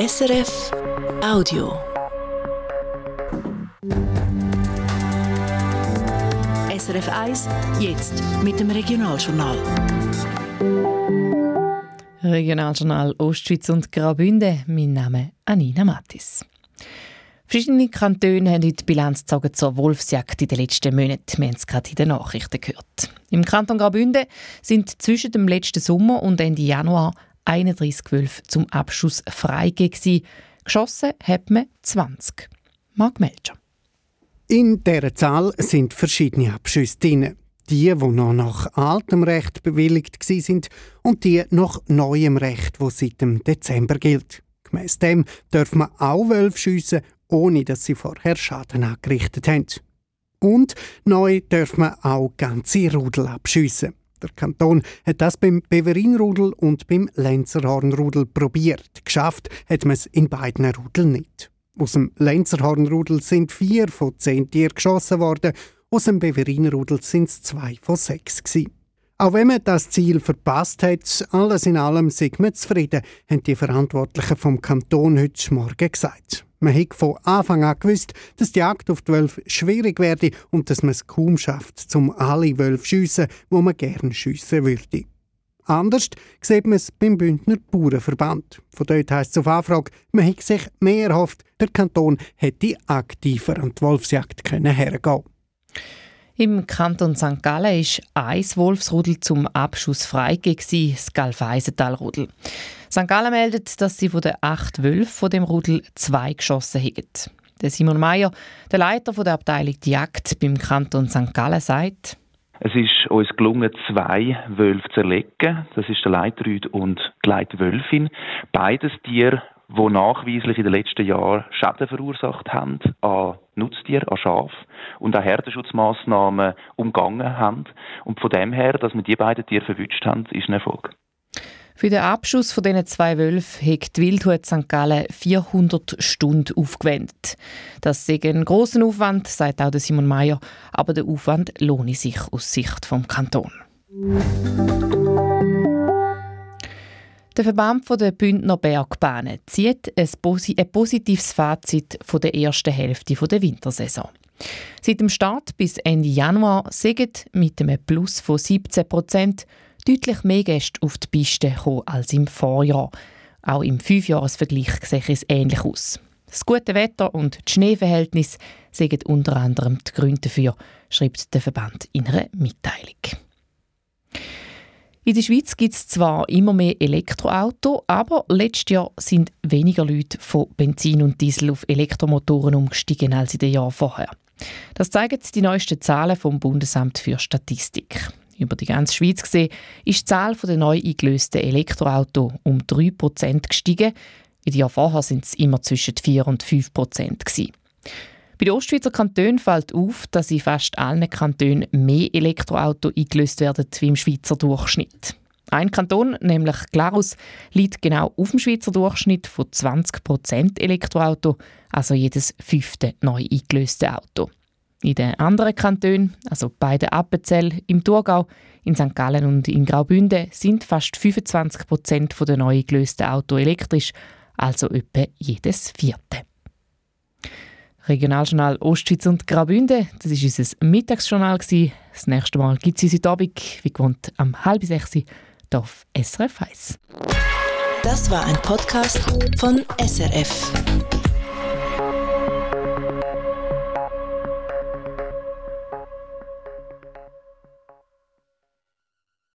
SRF Audio. SRF 1, jetzt mit dem Regionaljournal. Regionaljournal Ostschweiz und Graubünden. Mein Name Anina Mattis. Verschiedene Kantone haben die Bilanz gezogen zur Wolfsjagd in den letzten Monaten. Wir haben es gerade in den Nachrichten gehört. Im Kanton Graubünden sind zwischen dem letzten Sommer und Ende Januar 31 Wölfe zum Abschuss freigegeben. Geschossen hat man 20. Mark Melcher. In dieser Zahl sind verschiedene Abschüsse drin. Die, die noch nach altem Recht bewilligt sind und die nach neuem Recht, wo seit dem Dezember gilt. Gemäss dem darf man auch Wölfe schiessen, ohne dass sie vorher Schaden angerichtet haben. Und neu darf man auch ganze Rudel abschiessen. Der Kanton hat das beim Beverinrudel und beim Lenzerhornrudel probiert. Geschafft hat man es in beiden Rudeln nicht. Aus dem Lenzerhornrudel sind vier von zehn Tieren geschossen worden, aus dem Beverinrudel sind es zwei von sechs gewesen. Auch wenn man das Ziel verpasst hat, alles in allem sind wir zufrieden, haben die Verantwortlichen vom Kanton heute Morgen gesagt. Man hat von Anfang an gewusst, dass die Jagd auf die Wölfe schwierig werde und dass man es kaum schafft, zum alle Wölfe schiessen, wo man gerne schiessen würde. Anders sieht man es beim Bündner Bauernverband. Von dort heisst es auf Anfrage, man hätte sich mehr erhofft, der Kanton hätte aktiver an die Wolfsjagd können hergehen im Kanton St. Gallen ist ein Wolfsrudel zum Abschuss freigegeben, das Galfeisentalrudel. St. Gallen meldet, dass sie von den acht Wölfen von dem Rudel zwei geschossen haben. Der Simon Meyer, der Leiter der Abteilung die Jagd beim Kanton St. Gallen, sagt, es ist uns gelungen, zwei Wölfe zu erlegen. Das ist der Leitrüd und die Leitwölfin. Beides Tiere, die nachweislich in den letzten Jahren Schäden verursacht haben an Nutztieren, an Schaf und auch Herdenschutzmaßnahmen umgangen haben. Und von dem her, dass wir die beiden Tiere verwünscht haben, ist ein Erfolg. Für den Abschuss von diesen zwei Wölfen hat die Wildhut St. Gallen 400 Stunden aufgewendet. Das ist ein grosser Aufwand, sagt auch Simon Mayer, aber der Aufwand lohne sich aus Sicht des Kantons. Der Verband der Bündner Bergbahnen zieht ein, positives Fazit von der ersten Hälfte der Wintersaison. Seit dem Start bis Ende Januar sind mit einem Plus von 17 Prozent deutlich mehr Gäste auf die Piste gekommen als im Vorjahr. Auch im Fünfjahresvergleich sehe es ähnlich aus. Das gute Wetter und die Schneeverhältnisse sind unter anderem die Gründe dafür, schreibt der Verband in einer Mitteilung. In der Schweiz gibt es zwar immer mehr Elektroautos, aber letztes Jahr sind weniger Leute von Benzin und Diesel auf Elektromotoren umgestiegen als in den Jahren vorher. Das zeigen die neuesten Zahlen vom Bundesamt für Statistik. Über die ganze Schweiz gesehen ist die Zahl der neu eingelösten Elektroautos um 3% gestiegen. In den Jahren vorher sind es immer zwischen 4 und 5% gewesen. Bei den Ostschweizer Kantonen fällt auf, dass in fast allen Kantonen mehr Elektroautos eingelöst werden wie im Schweizer Durchschnitt. Ein Kanton, nämlich Glarus, liegt genau auf dem Schweizer Durchschnitt von 20% Elektroauto, also jedes fünfte neu eingelöste Auto. In den anderen Kantonen, also beide Appenzell, im Thurgau, in St. Gallen und in Graubünden, sind fast 25% der neu gelösten Autos elektrisch, also etwa jedes vierte. Regionaljournal Ostschweiz und Graubünden. Das war unser Mittagsjournal. Das nächste Mal gibt es uns heute Abend, wie gewohnt, am halb sechs auf SRF 1. Das war ein Podcast von SRF.